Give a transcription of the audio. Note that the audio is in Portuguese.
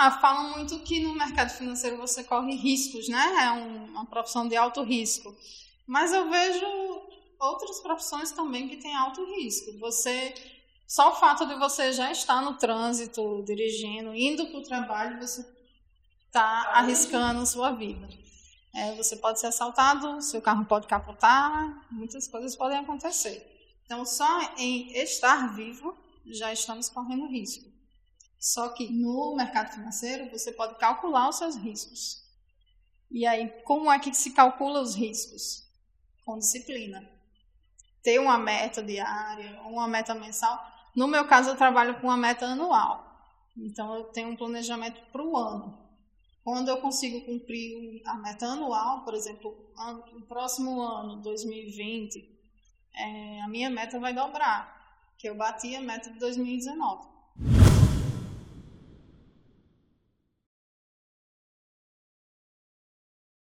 Ah, falam muito que no mercado financeiro você corre riscos, né? É um, uma profissão de alto risco. Mas eu vejo outras profissões também que têm alto risco. Você só o fato de você já estar no trânsito, dirigindo, indo para o trabalho, você está arriscando sua vida. É, você pode ser assaltado, seu carro pode capotar, muitas coisas podem acontecer. Então, só em estar vivo já estamos correndo risco. Só que no mercado financeiro você pode calcular os seus riscos. E aí, como é que se calcula os riscos? Com disciplina. Ter uma meta diária, uma meta mensal. No meu caso, eu trabalho com uma meta anual. Então, eu tenho um planejamento para o ano. Quando eu consigo cumprir a meta anual, por exemplo, no próximo ano, 2020, é, a minha meta vai dobrar, que eu bati a meta de 2019.